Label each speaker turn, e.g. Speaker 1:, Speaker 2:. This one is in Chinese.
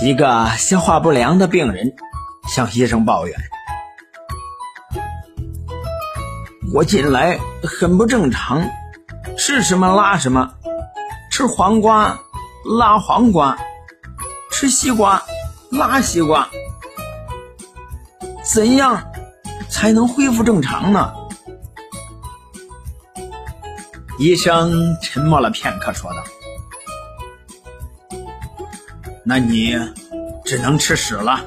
Speaker 1: 一个消化不良的病人向医生抱怨：“我近来很不正常，吃什么拉什么，吃黄瓜拉黄瓜，吃西瓜拉西瓜，怎样才能恢复正常呢？”医生沉默了片刻，说道。那你只能吃屎了。